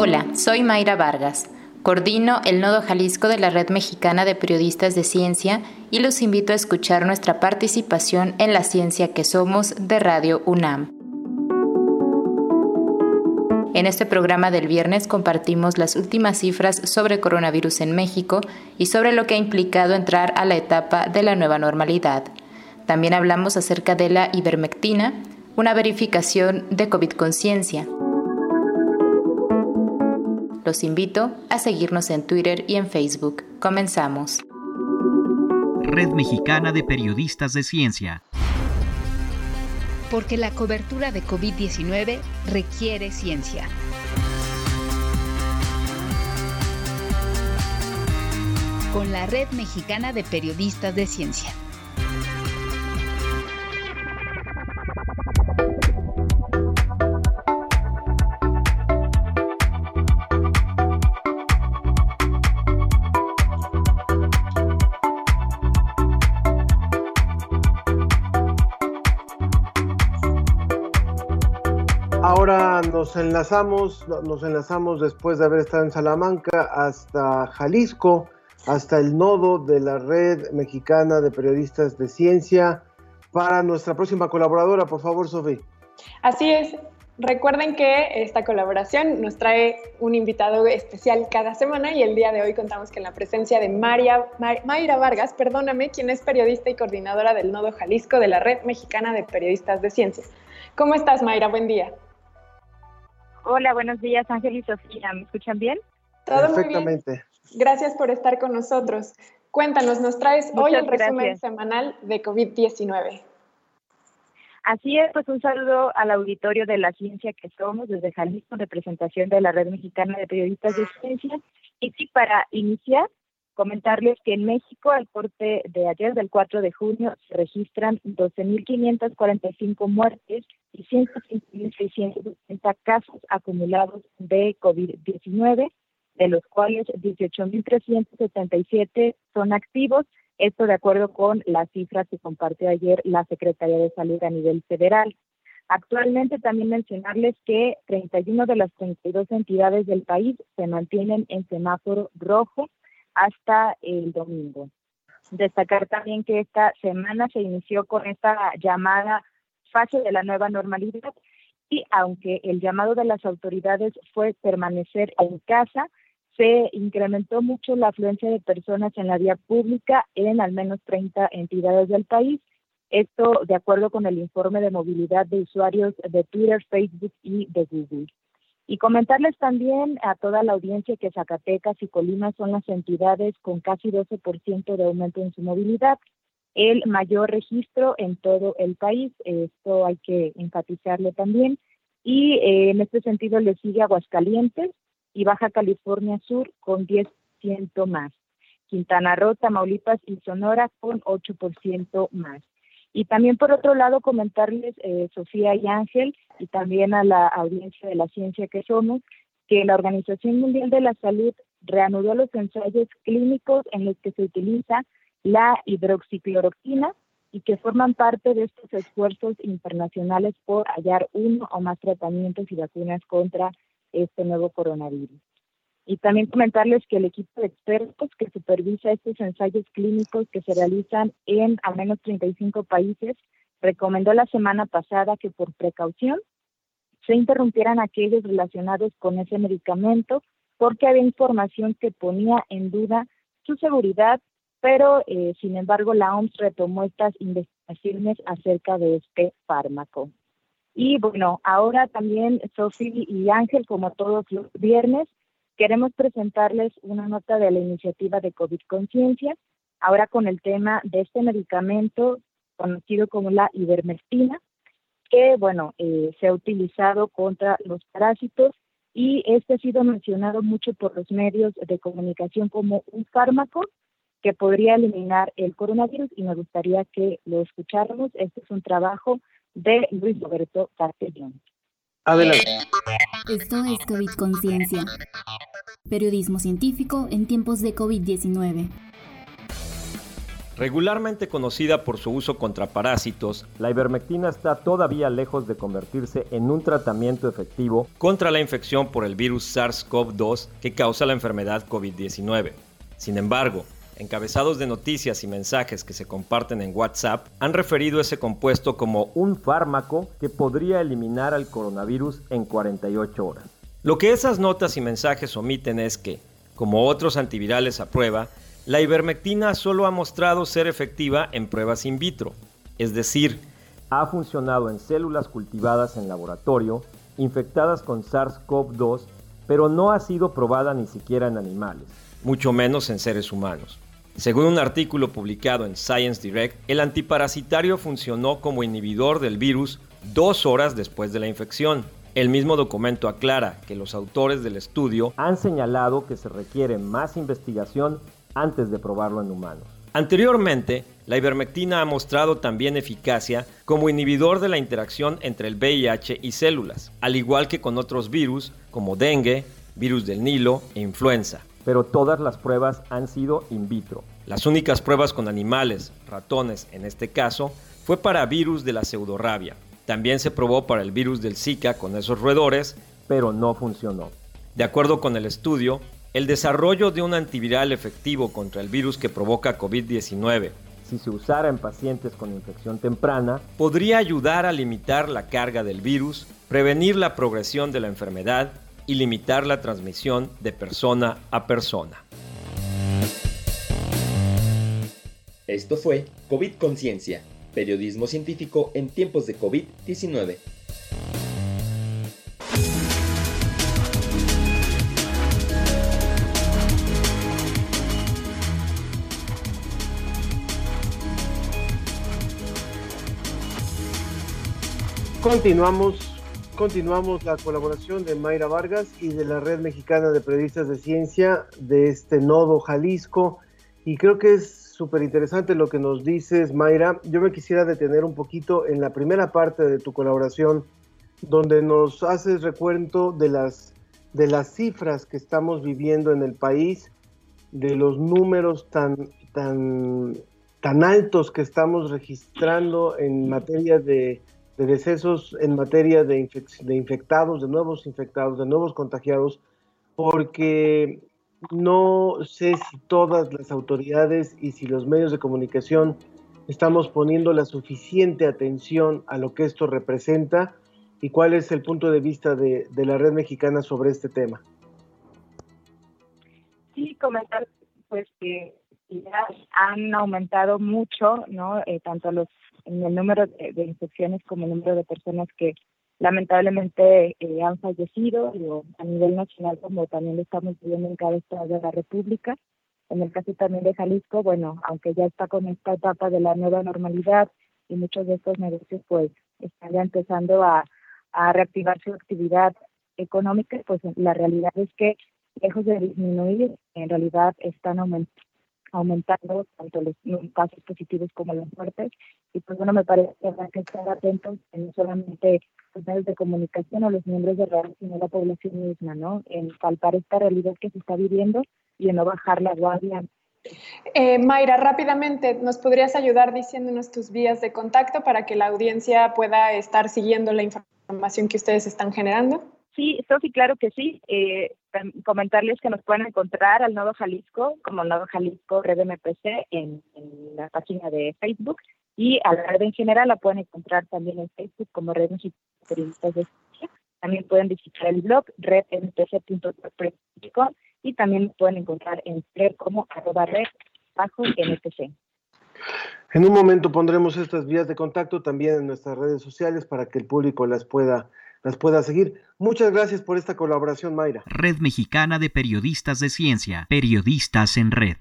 Hola, soy Mayra Vargas. Coordino el Nodo Jalisco de la Red Mexicana de Periodistas de Ciencia y los invito a escuchar nuestra participación en la ciencia que somos de Radio UNAM. En este programa del viernes compartimos las últimas cifras sobre coronavirus en México y sobre lo que ha implicado entrar a la etapa de la nueva normalidad. También hablamos acerca de la ivermectina, una verificación de COVID conciencia. Los invito a seguirnos en Twitter y en Facebook. Comenzamos. Red Mexicana de Periodistas de Ciencia. Porque la cobertura de COVID-19 requiere ciencia. Con la Red Mexicana de Periodistas de Ciencia. Nos enlazamos, nos enlazamos después de haber estado en Salamanca hasta Jalisco, hasta el nodo de la red mexicana de periodistas de ciencia, para nuestra próxima colaboradora, por favor, Sofía. Así es. Recuerden que esta colaboración nos trae un invitado especial cada semana y el día de hoy contamos con la presencia de María, Mayra Vargas, perdóname, quien es periodista y coordinadora del Nodo Jalisco de la Red Mexicana de Periodistas de Ciencia. ¿Cómo estás, Mayra? Buen día. Hola, buenos días, Ángel y Sofía. ¿Me escuchan bien? Todo Perfectamente. Muy bien. Gracias por estar con nosotros. Cuéntanos, nos traes hoy el resumen semanal de COVID-19. Así es, pues un saludo al auditorio de la ciencia que somos desde Jalisco, representación de la Red Mexicana de Periodistas de Ciencia. Y sí, para iniciar, Comentarles que en México, al corte de ayer, del 4 de junio, se registran 12.545 muertes y 105.660 casos acumulados de COVID-19, de los cuales 18.377 son activos. Esto de acuerdo con las cifras que compartió ayer la Secretaría de Salud a nivel federal. Actualmente también mencionarles que 31 de las 32 entidades del país se mantienen en semáforo rojo hasta el domingo. Destacar también que esta semana se inició con esta llamada fase de la nueva normalidad y aunque el llamado de las autoridades fue permanecer en casa, se incrementó mucho la afluencia de personas en la vía pública en al menos 30 entidades del país. Esto de acuerdo con el informe de movilidad de usuarios de Twitter, Facebook y de Google. Y comentarles también a toda la audiencia que Zacatecas y Colima son las entidades con casi 12% de aumento en su movilidad, el mayor registro en todo el país, esto hay que enfatizarlo también. Y eh, en este sentido le sigue Aguascalientes y Baja California Sur con 10% más. Quintana Roo, Tamaulipas y Sonora con 8% más. Y también por otro lado comentarles, eh, Sofía y Ángel, y también a la audiencia de la ciencia que somos, que la Organización Mundial de la Salud reanudó los ensayos clínicos en los que se utiliza la hidroxicloroquina y que forman parte de estos esfuerzos internacionales por hallar uno o más tratamientos y vacunas contra este nuevo coronavirus. Y también comentarles que el equipo de expertos que supervisa estos ensayos clínicos que se realizan en al menos 35 países recomendó la semana pasada que por precaución se interrumpieran aquellos relacionados con ese medicamento porque había información que ponía en duda su seguridad, pero eh, sin embargo la OMS retomó estas investigaciones acerca de este fármaco. Y bueno, ahora también Sofía y Ángel, como todos los viernes, Queremos presentarles una nota de la iniciativa de COVID Conciencia, ahora con el tema de este medicamento conocido como la ivermectina, que, bueno, eh, se ha utilizado contra los parásitos y este ha sido mencionado mucho por los medios de comunicación como un fármaco que podría eliminar el coronavirus y me gustaría que lo escucháramos. Este es un trabajo de Luis Roberto Castellón. Adelante. Esto es COVID Conciencia. Periodismo científico en tiempos de COVID-19. Regularmente conocida por su uso contra parásitos, la ivermectina está todavía lejos de convertirse en un tratamiento efectivo contra la infección por el virus SARS-CoV-2 que causa la enfermedad COVID-19. Sin embargo, encabezados de noticias y mensajes que se comparten en WhatsApp han referido ese compuesto como un fármaco que podría eliminar al coronavirus en 48 horas. Lo que esas notas y mensajes omiten es que, como otros antivirales a prueba, la ivermectina solo ha mostrado ser efectiva en pruebas in vitro, es decir, ha funcionado en células cultivadas en laboratorio, infectadas con SARS-CoV-2, pero no ha sido probada ni siquiera en animales, mucho menos en seres humanos. Según un artículo publicado en Science Direct, el antiparasitario funcionó como inhibidor del virus dos horas después de la infección. El mismo documento aclara que los autores del estudio han señalado que se requiere más investigación antes de probarlo en humanos. Anteriormente, la ivermectina ha mostrado también eficacia como inhibidor de la interacción entre el VIH y células, al igual que con otros virus como dengue, virus del Nilo e influenza. Pero todas las pruebas han sido in vitro. Las únicas pruebas con animales, ratones en este caso, fue para virus de la pseudorrabia. También se probó para el virus del Zika con esos roedores, pero no funcionó. De acuerdo con el estudio, el desarrollo de un antiviral efectivo contra el virus que provoca COVID-19, si se usara en pacientes con infección temprana, podría ayudar a limitar la carga del virus, prevenir la progresión de la enfermedad y limitar la transmisión de persona a persona. Esto fue COVID Conciencia, periodismo científico en tiempos de COVID-19. Continuamos, continuamos la colaboración de Mayra Vargas y de la Red Mexicana de Periodistas de Ciencia de este nodo Jalisco. Y creo que es súper interesante lo que nos dices, Mayra. Yo me quisiera detener un poquito en la primera parte de tu colaboración, donde nos haces recuento de las, de las cifras que estamos viviendo en el país, de los números tan, tan, tan altos que estamos registrando en materia de de decesos en materia de, infectados, de nuevos infectados, de nuevos contagiados, porque no sé si todas las autoridades y si los medios de comunicación estamos poniendo la suficiente atención a lo que esto representa y cuál es el punto de vista de la red mexicana sobre este tema. Sí, comentar pues que ya han aumentado mucho, ¿no? Eh, tanto los en el número de, infecciones como el número de personas que lamentablemente eh, han fallecido a nivel nacional como también lo estamos viviendo en cada estado de la República. En el caso también de Jalisco, bueno, aunque ya está con esta etapa de la nueva normalidad y muchos de estos negocios pues están ya empezando a, a reactivar su actividad económica, pues la realidad es que lejos de disminuir, en realidad están aumentando aumentando tanto los, casos positivos como las muertes. Y pues bueno, me parece que habrá que estar atentos no solamente los medios de comunicación o los miembros de la sino la población misma, ¿no? En palpar esta realidad que se está viviendo y en no bajar la guardia. Eh, Mayra, rápidamente, ¿nos podrías ayudar diciéndonos tus vías de contacto para que la audiencia pueda estar siguiendo la información que ustedes están generando? Sí, Sofi, claro que sí. Eh, comentarles que nos pueden encontrar al Nodo Jalisco como Nodo Jalisco Red MPC en, la página de Facebook y a la red en general la pueden encontrar también en Facebook como Red Periodistas de También pueden visitar el blog redmpc.com y también pueden encontrar en Twitter como arroba red. En un momento pondremos estas vías de contacto también en nuestras redes sociales para que el público las pueda las pueda seguir. Muchas gracias por esta colaboración, Mayra. Red Mexicana de Periodistas de Ciencia, Periodistas en Red.